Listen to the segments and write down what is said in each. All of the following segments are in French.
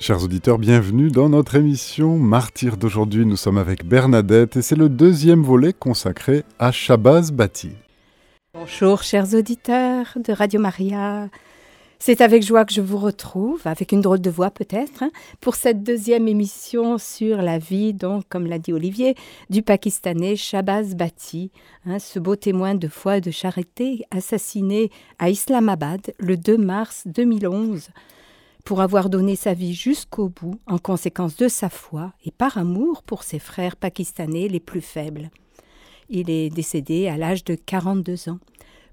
Chers auditeurs, bienvenue dans notre émission Martyr d'aujourd'hui. Nous sommes avec Bernadette et c'est le deuxième volet consacré à Shabazz Bati. Bonjour chers auditeurs de Radio Maria. C'est avec joie que je vous retrouve, avec une drôle de voix peut-être, hein, pour cette deuxième émission sur la vie, donc, comme l'a dit Olivier, du Pakistanais Shabazz Bati, hein, ce beau témoin de foi et de charité assassiné à Islamabad le 2 mars 2011 pour avoir donné sa vie jusqu'au bout en conséquence de sa foi et par amour pour ses frères pakistanais les plus faibles. Il est décédé à l'âge de 42 ans.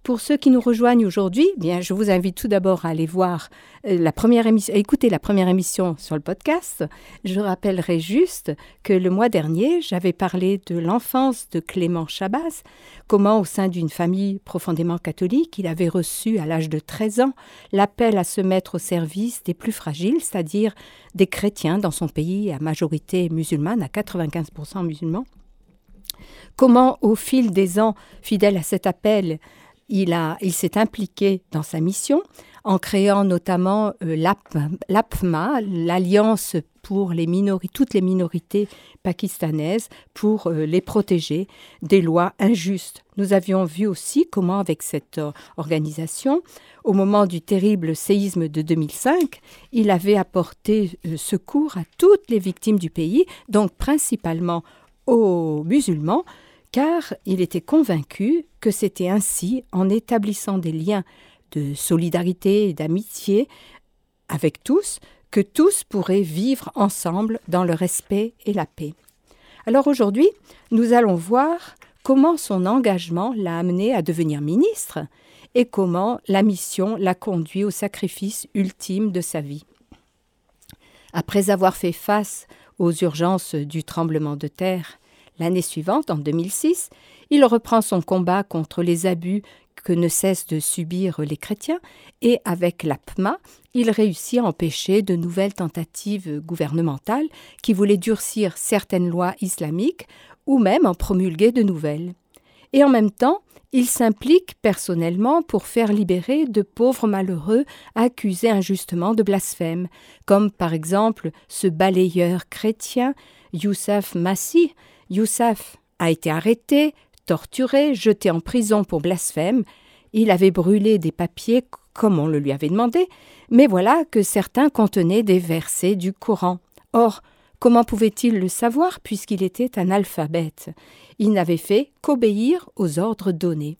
Pour ceux qui nous rejoignent aujourd'hui, bien, je vous invite tout d'abord à aller voir euh, la première émission, écouter la première émission sur le podcast. Je rappellerai juste que le mois dernier, j'avais parlé de l'enfance de Clément Chabas, comment au sein d'une famille profondément catholique, il avait reçu à l'âge de 13 ans l'appel à se mettre au service des plus fragiles, c'est-à-dire des chrétiens dans son pays à majorité musulmane, à 95% musulmans. Comment, au fil des ans, fidèle à cet appel, il, il s'est impliqué dans sa mission en créant notamment euh, l'APMA, l'Alliance pour les toutes les minorités pakistanaises, pour euh, les protéger des lois injustes. Nous avions vu aussi comment, avec cette euh, organisation, au moment du terrible séisme de 2005, il avait apporté secours à toutes les victimes du pays, donc principalement aux musulmans, car il était convaincu que c'était ainsi, en établissant des liens de solidarité et d'amitié avec tous, que tous pourraient vivre ensemble dans le respect et la paix. Alors aujourd'hui, nous allons voir comment son engagement l'a amené à devenir ministre et comment la mission l'a conduit au sacrifice ultime de sa vie. Après avoir fait face aux urgences du tremblement de terre, L'année suivante, en 2006, il reprend son combat contre les abus que ne cessent de subir les chrétiens et avec l'APMA, il réussit à empêcher de nouvelles tentatives gouvernementales qui voulaient durcir certaines lois islamiques ou même en promulguer de nouvelles. Et en même temps, il s'implique personnellement pour faire libérer de pauvres malheureux accusés injustement de blasphème, comme par exemple ce balayeur chrétien Youssef Massi, Youssef a été arrêté, torturé, jeté en prison pour blasphème. Il avait brûlé des papiers comme on le lui avait demandé, mais voilà que certains contenaient des versets du Coran. Or, comment pouvait-il le savoir puisqu'il était un alphabète? Il n'avait fait qu'obéir aux ordres donnés.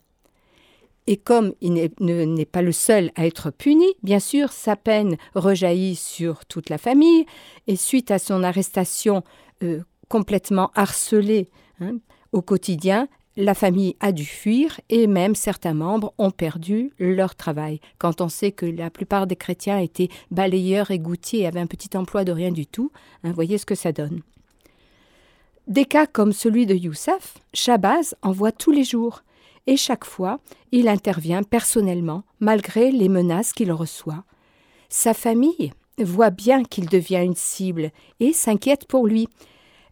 Et comme il n'est pas le seul à être puni, bien sûr, sa peine rejaillit sur toute la famille, et suite à son arrestation euh, complètement harcelé hein, au quotidien, la famille a dû fuir et même certains membres ont perdu leur travail. Quand on sait que la plupart des chrétiens étaient balayeurs et gouttiers et avaient un petit emploi de rien du tout, hein, voyez ce que ça donne. Des cas comme celui de Youssef, Shabazz en voit tous les jours et chaque fois, il intervient personnellement malgré les menaces qu'il reçoit. Sa famille voit bien qu'il devient une cible et s'inquiète pour lui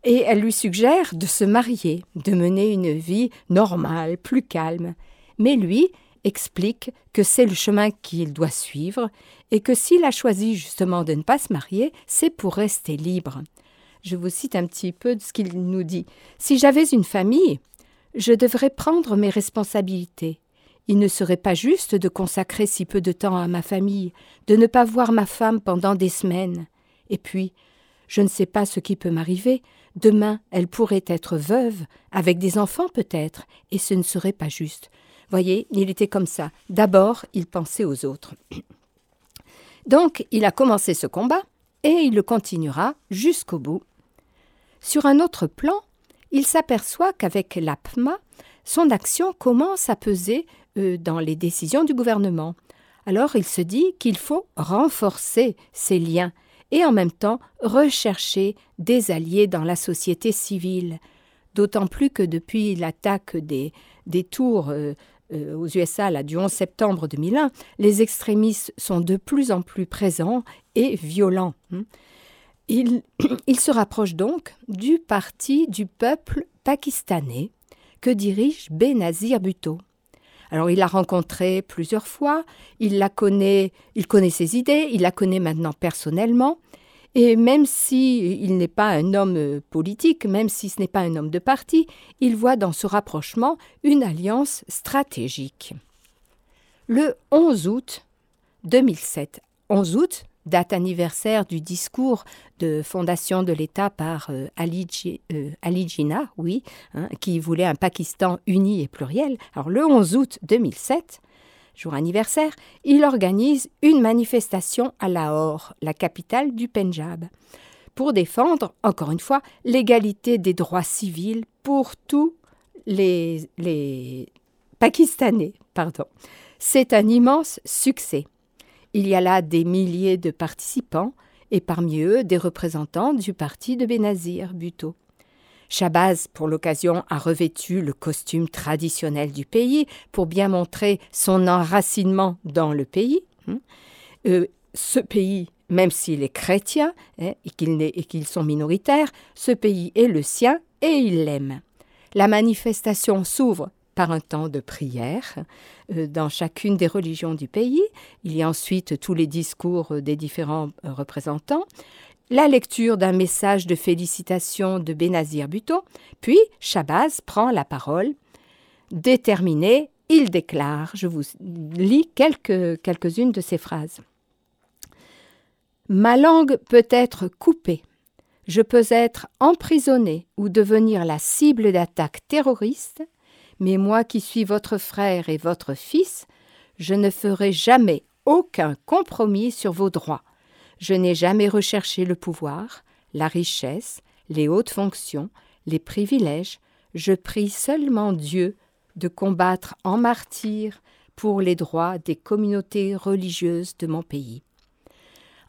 et elle lui suggère de se marier, de mener une vie normale, plus calme. Mais lui explique que c'est le chemin qu'il doit suivre et que s'il a choisi justement de ne pas se marier, c'est pour rester libre. Je vous cite un petit peu de ce qu'il nous dit. Si j'avais une famille, je devrais prendre mes responsabilités. Il ne serait pas juste de consacrer si peu de temps à ma famille, de ne pas voir ma femme pendant des semaines. Et puis, je ne sais pas ce qui peut m'arriver. Demain, elle pourrait être veuve, avec des enfants peut-être, et ce ne serait pas juste. Voyez, il était comme ça. D'abord, il pensait aux autres. Donc, il a commencé ce combat, et il le continuera jusqu'au bout. Sur un autre plan, il s'aperçoit qu'avec l'APMA, son action commence à peser euh, dans les décisions du gouvernement. Alors il se dit qu'il faut renforcer ses liens et en même temps rechercher des alliés dans la société civile. D'autant plus que depuis l'attaque des, des tours euh, euh, aux USA du 11 septembre 2001, les extrémistes sont de plus en plus présents et violents. Hein. Il, il se rapproche donc du parti du peuple pakistanais que dirige Benazir Bhutto. Alors il l'a rencontrée plusieurs fois, il la connaît, il connaît ses idées, il la connaît maintenant personnellement, Et même si il n'est pas un homme politique, même si ce n'est pas un homme de parti, il voit dans ce rapprochement une alliance stratégique. Le 11 août 2007, 11 août, date anniversaire du discours de fondation de l'État par euh, Ali, euh, Ali, Jinnah, hein, qui voulait un Pakistan uni et pluriel. Alors le 11 août 2007, jour anniversaire, il organise une manifestation à Lahore, la capitale du Pendjab, pour défendre, encore une fois, l'égalité des droits civils pour tous les, les Pakistanais. Pardon. C'est un immense succès. Il y a là des milliers de participants et parmi eux des représentants du parti de Benazir Bhutto. Shabazz, pour l'occasion, a revêtu le costume traditionnel du pays pour bien montrer son enracinement dans le pays. Hein. Euh, ce pays, même s'il est chrétien hein, et qu'ils sont minoritaires, ce pays est le sien et il l'aime. La manifestation s'ouvre par un temps de prière euh, dans chacune des religions du pays. Il y a ensuite tous les discours des différents euh, représentants la lecture d'un message de félicitations de Benazir Bhutto, puis Shabazz prend la parole. Déterminé, il déclare, je vous lis quelques, quelques-unes de ces phrases. Ma langue peut être coupée, je peux être emprisonné ou devenir la cible d'attaques terroristes, mais moi qui suis votre frère et votre fils, je ne ferai jamais aucun compromis sur vos droits. Je n'ai jamais recherché le pouvoir, la richesse, les hautes fonctions, les privilèges. Je prie seulement Dieu de combattre en martyr pour les droits des communautés religieuses de mon pays.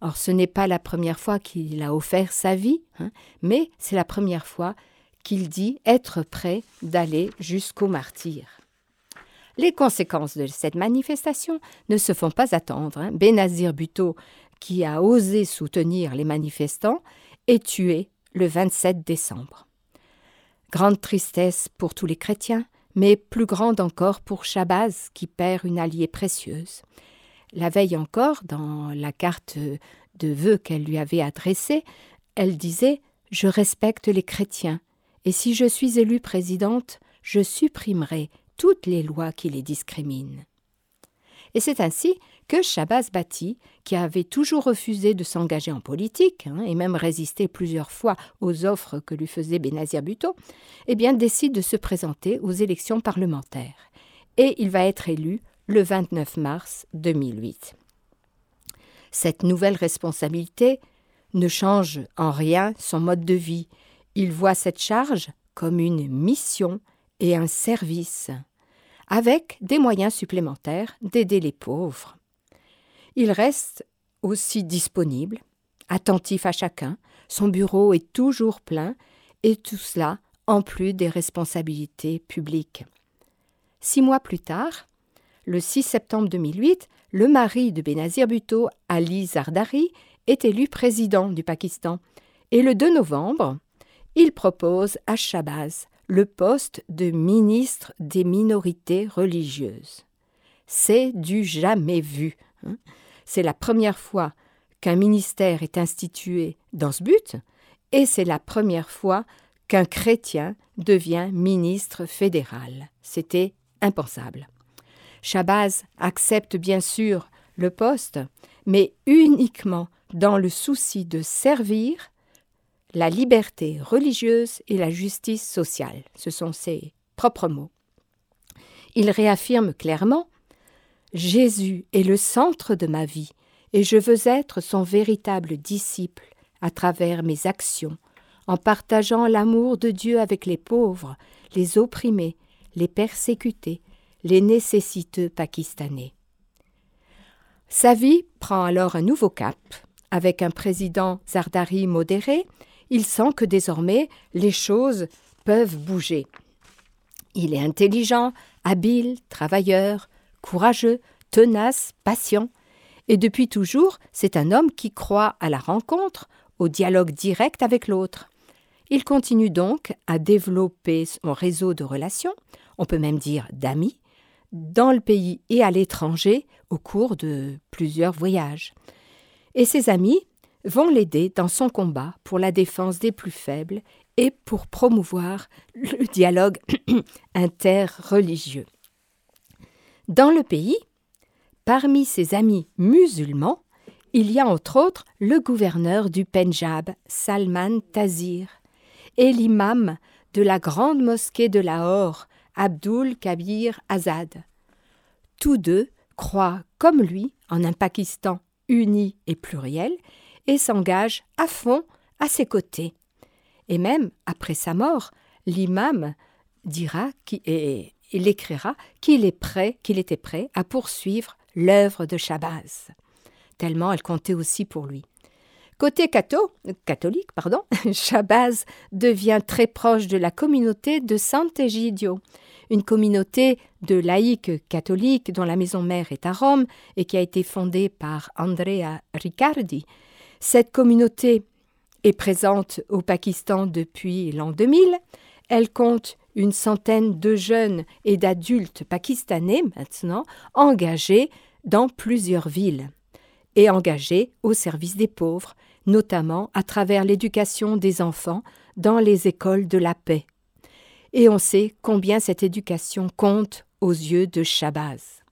Or, ce n'est pas la première fois qu'il a offert sa vie, hein, mais c'est la première fois qu'il dit être prêt d'aller jusqu'au martyr. Les conséquences de cette manifestation ne se font pas attendre. Hein. Benazir Bhutto qui a osé soutenir les manifestants, est tué le 27 décembre. Grande tristesse pour tous les chrétiens, mais plus grande encore pour Shabazz qui perd une alliée précieuse. La veille encore, dans la carte de vœux qu'elle lui avait adressée, elle disait Je respecte les chrétiens, et si je suis élue présidente, je supprimerai toutes les lois qui les discriminent. Et c'est ainsi que Shabazz Bati, qui avait toujours refusé de s'engager en politique hein, et même résisté plusieurs fois aux offres que lui faisait Benazir Bhutto, eh décide de se présenter aux élections parlementaires. Et il va être élu le 29 mars 2008. Cette nouvelle responsabilité ne change en rien son mode de vie. Il voit cette charge comme une mission et un service, avec des moyens supplémentaires d'aider les pauvres. Il reste aussi disponible, attentif à chacun, son bureau est toujours plein, et tout cela en plus des responsabilités publiques. Six mois plus tard, le 6 septembre 2008, le mari de Benazir Bhutto, Ali Zardari, est élu président du Pakistan. Et le 2 novembre, il propose à Shabazz le poste de ministre des minorités religieuses. C'est du jamais vu. Hein. C'est la première fois qu'un ministère est institué dans ce but, et c'est la première fois qu'un chrétien devient ministre fédéral. C'était impensable. Shabazz accepte bien sûr le poste, mais uniquement dans le souci de servir la liberté religieuse et la justice sociale. Ce sont ses propres mots. Il réaffirme clairement Jésus est le centre de ma vie, et je veux être son véritable disciple à travers mes actions, en partageant l'amour de Dieu avec les pauvres, les opprimés, les persécutés, les nécessiteux pakistanais. Sa vie prend alors un nouveau cap. Avec un président Zardari modéré, il sent que désormais les choses peuvent bouger. Il est intelligent, habile, travailleur, courageux, tenace, patient. Et depuis toujours, c'est un homme qui croit à la rencontre, au dialogue direct avec l'autre. Il continue donc à développer son réseau de relations, on peut même dire d'amis, dans le pays et à l'étranger au cours de plusieurs voyages. Et ses amis vont l'aider dans son combat pour la défense des plus faibles et pour promouvoir le dialogue interreligieux. Dans le pays, parmi ses amis musulmans, il y a entre autres le gouverneur du Pendjab, Salman Tazir, et l'imam de la grande mosquée de Lahore, Abdul Kabir Azad. Tous deux croient, comme lui, en un Pakistan uni et pluriel, et s'engagent à fond à ses côtés. Et même après sa mort, l'imam dira écrira qu'il est prêt, qu'il était prêt à poursuivre l'œuvre de Shabazz, tellement elle comptait aussi pour lui. Côté catho, catholique, pardon, Shabazz devient très proche de la communauté de Sant'Egidio, une communauté de laïcs catholiques dont la maison mère est à Rome et qui a été fondée par Andrea Riccardi. Cette communauté est présente au Pakistan depuis l'an 2000. Elle compte une centaine de jeunes et d'adultes pakistanais maintenant engagés dans plusieurs villes et engagés au service des pauvres, notamment à travers l'éducation des enfants dans les écoles de la paix. Et on sait combien cette éducation compte aux yeux de Shabazz.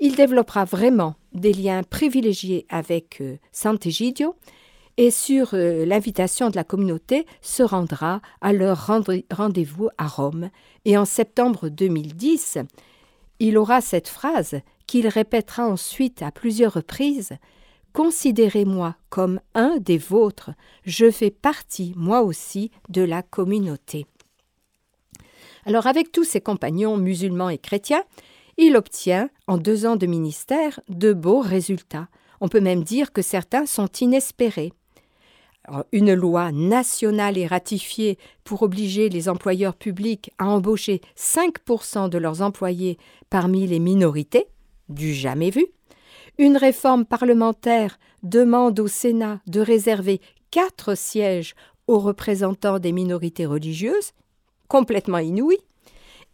Il développera vraiment des liens privilégiés avec euh, Sant'Egidio et sur euh, l'invitation de la communauté se rendra à leur rendez-vous à Rome. Et en septembre 2010, il aura cette phrase qu'il répétera ensuite à plusieurs reprises Considérez-moi comme un des vôtres, je fais partie, moi aussi, de la communauté. Alors avec tous ses compagnons musulmans et chrétiens, il obtient, en deux ans de ministère, de beaux résultats. On peut même dire que certains sont inespérés une loi nationale est ratifiée pour obliger les employeurs publics à embaucher 5% de leurs employés parmi les minorités, du jamais vu. Une réforme parlementaire demande au Sénat de réserver quatre sièges aux représentants des minorités religieuses, complètement inouï.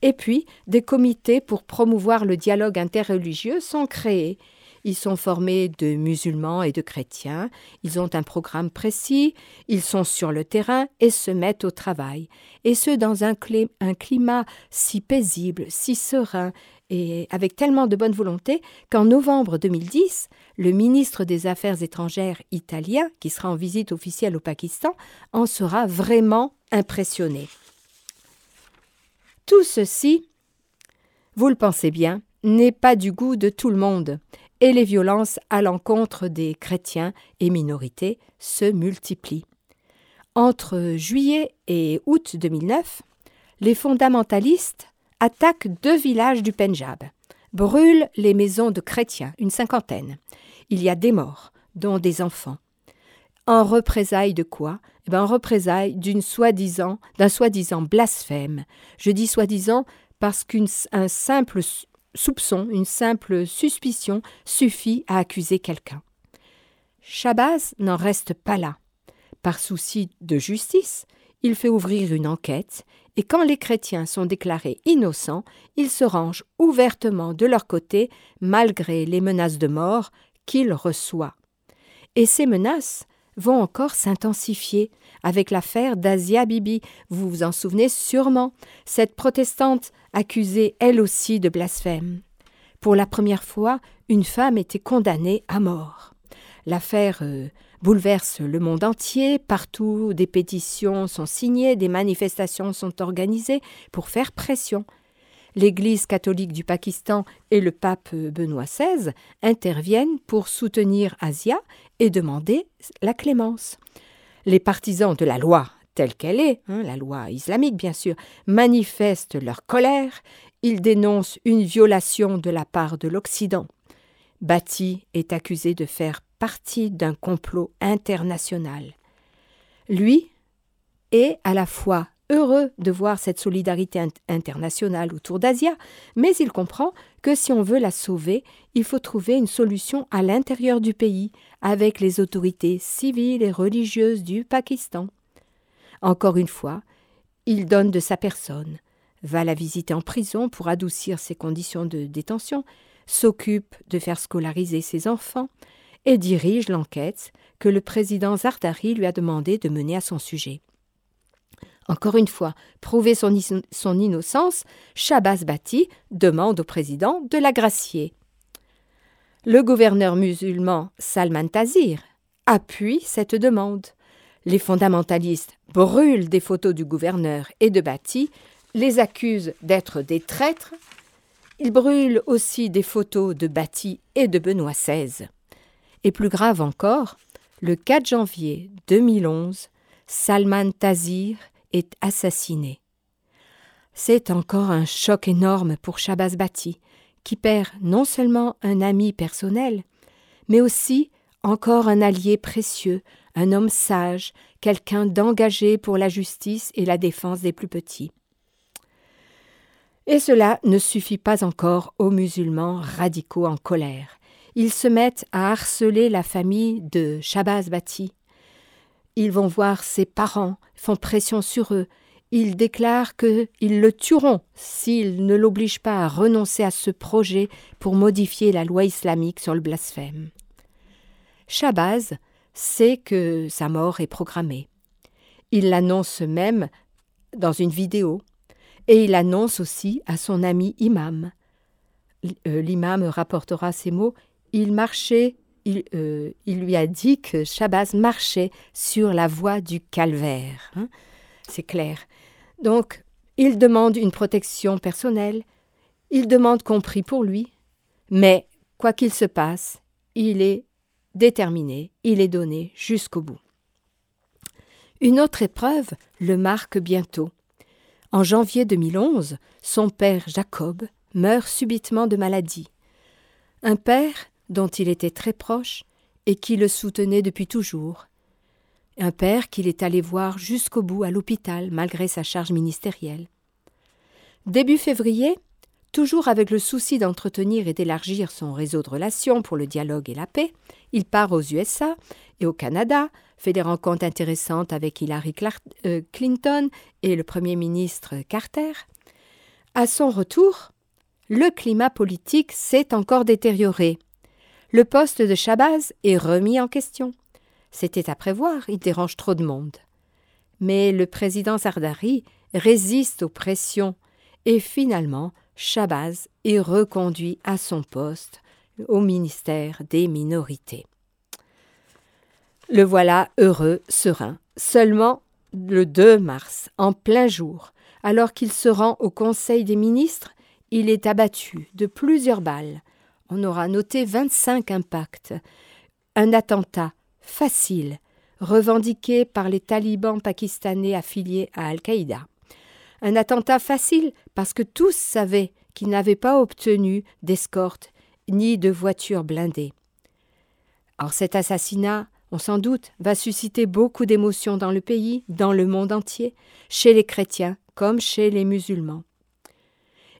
Et puis, des comités pour promouvoir le dialogue interreligieux sont créés. Ils sont formés de musulmans et de chrétiens, ils ont un programme précis, ils sont sur le terrain et se mettent au travail, et ce dans un, climat si paisible, si serein, et avec tellement de bonne volonté qu'en novembre 2010, le ministre des Affaires étrangères italien, qui sera en visite officielle au Pakistan, en sera vraiment impressionné. Tout ceci, vous le pensez bien, n'est pas du goût de tout le monde, et les violences à l'encontre des chrétiens et minorités se multiplient. Entre juillet et août 2009, les fondamentalistes attaquent deux villages du Pendjab, brûlent les maisons de chrétiens, une cinquantaine. Il y a des morts, dont des enfants. En représailles de quoi? Eh ben, En représailles d'un soi-disant blasphème. Je dis soi-disant parce qu'un simple soupçon, une simple suspicion suffit à accuser quelqu'un. Chabaz n'en reste pas là. Par souci de justice, il fait ouvrir une enquête, et quand les chrétiens sont déclarés innocents, il se range ouvertement de leur côté, malgré les menaces de mort qu'il reçoit. Et ces menaces vont encore s'intensifier avec l'affaire d'Asia Bibi. Vous vous en souvenez sûrement, cette protestante accusée elle aussi de blasphème. Pour la première fois, une femme était condamnée à mort. L'affaire euh, bouleverse le monde entier, partout des pétitions sont signées, des manifestations sont organisées pour faire pression. L'Église catholique du Pakistan et le pape Benoît XVI interviennent pour soutenir Asia et demander la clémence. Les partisans de la loi telle qu'elle est, hein, la loi islamique bien sûr, manifestent leur colère, ils dénoncent une violation de la part de l'Occident. Bati est accusé de faire partie d'un complot international. Lui est à la fois heureux de voir cette solidarité internationale autour d'Asia, mais il comprend que si on veut la sauver, il faut trouver une solution à l'intérieur du pays, avec les autorités civiles et religieuses du Pakistan. Encore une fois, il donne de sa personne, va la visiter en prison pour adoucir ses conditions de détention, s'occupe de faire scolariser ses enfants, et dirige l'enquête que le président Zardari lui a demandé de mener à son sujet. Encore une fois, prouver son, innocence, Shabazz Bati demande au président de la gracier. Le gouverneur musulman Salman Tazir appuie cette demande. Les fondamentalistes brûlent des photos du gouverneur et de Bati, les accusent d'être des traîtres. Ils brûlent aussi des photos de Bati et de Benoît XVI. Et plus grave encore, le 4 janvier 2011, Salman Tazir est assassiné. C'est encore un choc énorme pour Shabazz Bati, qui perd non seulement un ami personnel, mais aussi encore un allié précieux, un homme sage, quelqu'un d'engagé pour la justice et la défense des plus petits. Et cela ne suffit pas encore aux musulmans radicaux en colère. Ils se mettent à harceler la famille de Shabazz Bati. Ils vont voir ses parents, font pression sur eux. Ils déclarent qu'ils le tueront s'ils ne l'obligent pas à renoncer à ce projet pour modifier la loi islamique sur le blasphème. Shabazz sait que sa mort est programmée. Il l'annonce même dans une vidéo et il annonce aussi à son ami imam. Euh, l'imam rapportera ces mots Il marchait euh, il, lui a dit que Shabazz marchait sur la voie du calvaire. Hein. C'est clair. Donc, il demande une protection personnelle, il demande qu'on prie pour lui, mais quoi qu'il se passe, il est déterminé, il est donné jusqu'au bout. Une autre épreuve le marque bientôt. En janvier 2011, son père Jacob meurt subitement de maladie. Un père dont il était très proche et qui le soutenait depuis toujours. Un père qu'il est allé voir jusqu'au bout à l'hôpital malgré sa charge ministérielle. Début février, toujours avec le souci d'entretenir et d'élargir son réseau de relations pour le dialogue et la paix, il part aux USA et au Canada, fait des rencontres intéressantes avec Hillary euh, Clinton et le Premier ministre Carter. À son retour, le climat politique s'est encore détérioré le poste de Shabazz est remis en question. C'était à prévoir, il dérange trop de monde. Mais le président Zardari résiste aux pressions et finalement Shabazz est reconduit à son poste au ministère des minorités. Le voilà heureux, serein. Seulement le 2 mars, en plein jour, alors qu'il se rend au Conseil des ministres, il est abattu de plusieurs balles on aura noté 25 impacts. Un attentat facile, revendiqué par les talibans pakistanais affiliés à Al-Qaïda. Un attentat facile parce que tous savaient qu'ils n'avaient pas obtenu d'escorte ni de voiture blindée. Or cet assassinat, on s'en doute, va susciter beaucoup d'émotions dans le pays, dans le monde entier, chez les chrétiens comme chez les musulmans.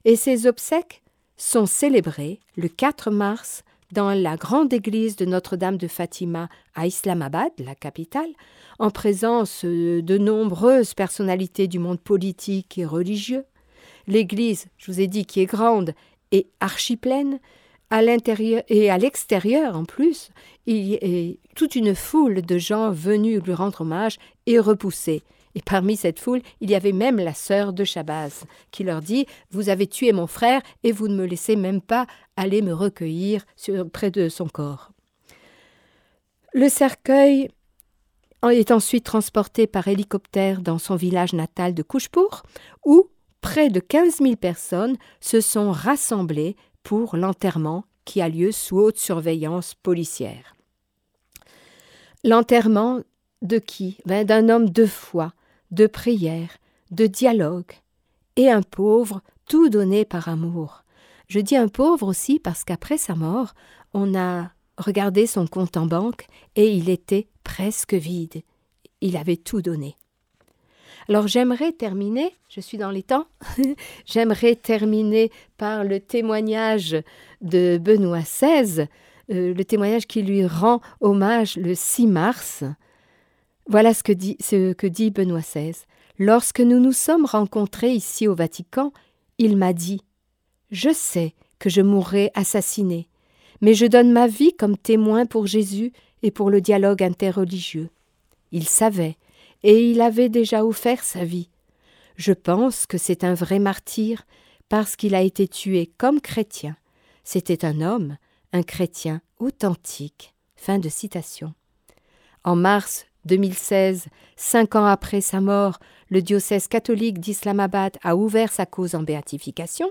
Et ces obsèques sont célébrés le 4 mars dans la grande église de Notre-Dame de Fatima à Islamabad, la capitale, en présence de nombreuses personnalités du monde politique et religieux. L'église, je vous ai dit, qui est grande et archipleine, à l'intérieur et à l'extérieur en plus, il y a toute une foule de gens venus lui rendre hommage et repoussés. Et parmi cette foule, il y avait même la sœur de Shabazz, qui leur dit Vous avez tué mon frère et vous ne me laissez même pas aller me recueillir près de son corps. Le cercueil est ensuite transporté par hélicoptère dans son village natal de Couchepour, où près de 15 000 personnes se sont rassemblées pour l'enterrement qui a lieu sous haute surveillance policière. L'enterrement de qui? Ben, D'un homme de foi, de prière, de dialogue, et un pauvre, tout donné par amour. Je dis un pauvre aussi parce qu'après sa mort, on a regardé son compte en banque et il était presque vide. Il avait tout donné. Alors j'aimerais terminer, je suis dans les temps, j'aimerais terminer par le témoignage de Benoît XVI, euh, le témoignage qui lui rend hommage le 6 mars. Voilà ce que dit, Benoît XVI. Lorsque nous nous sommes rencontrés ici au Vatican, il m'a dit Je sais que je mourrai assassiné, mais je donne ma vie comme témoin pour Jésus et pour le dialogue interreligieux. Il savait, et il avait déjà offert sa vie. Je pense que c'est un vrai martyr parce qu'il a été tué comme chrétien. C'était un homme, un chrétien authentique. Fin de citation. En mars 2016, cinq ans après sa mort, le diocèse catholique d'Islamabad a ouvert sa cause en béatification.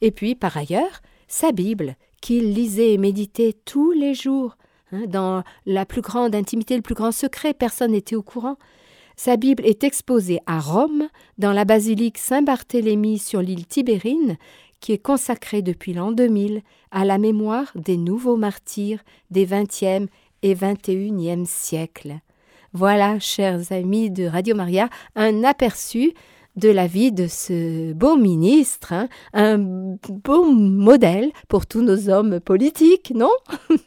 Et puis, par ailleurs, sa Bible, qu'il lisait et méditait tous les jours, hein, dans la plus grande intimité, le plus grand secret, personne n'était au courant. Sa Bible est exposée à Rome, dans la basilique Saint-Barthélemy sur l'île Tibérine, qui est consacrée depuis l'an 2000 à la mémoire des nouveaux martyrs des XXe et XXIe siècles. Voilà, chers amis de Radio Maria, un aperçu de la vie de ce beau ministre, hein, un beau modèle pour tous nos hommes politiques, non?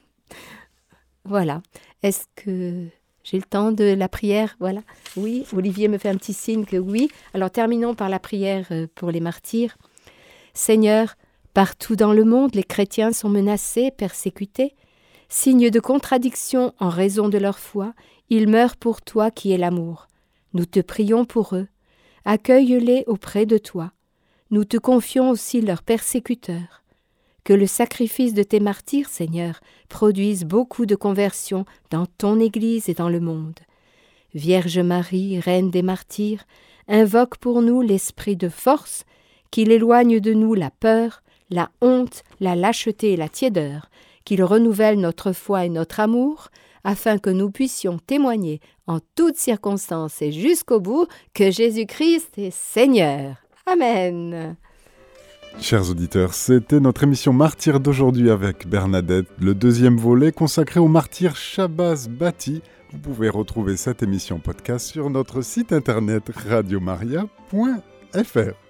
Voilà. Est-ce que j'ai le temps de la prière? Voilà. Oui, Olivier me fait un petit signe que oui. Alors terminons par la prière euh, pour les martyrs. Seigneur, partout dans le monde, les chrétiens sont menacés, persécutés. Signe de contradiction en raison de leur foi, ils meurent pour toi qui es l'amour. Nous te prions pour eux. Accueille-les auprès de toi. Nous te confions aussi leurs persécuteurs. Que le sacrifice de tes martyrs, Seigneur, produise beaucoup de conversions dans ton Église et dans le monde. Vierge Marie, Reine des martyrs, invoque pour nous l'esprit de force, qu'il éloigne de nous la peur, la honte, la lâcheté et la tiédeur, qu'il renouvelle notre foi et notre amour, afin que nous puissions témoigner en toutes circonstances et jusqu'au bout que Jésus-Christ est Seigneur. Amen. Chers auditeurs, c'était notre émission Martyr d'aujourd'hui avec Bernadette, le deuxième volet consacré au martyr Shabazz Bati. Vous pouvez retrouver cette émission podcast sur notre site internet radiomaria.fr.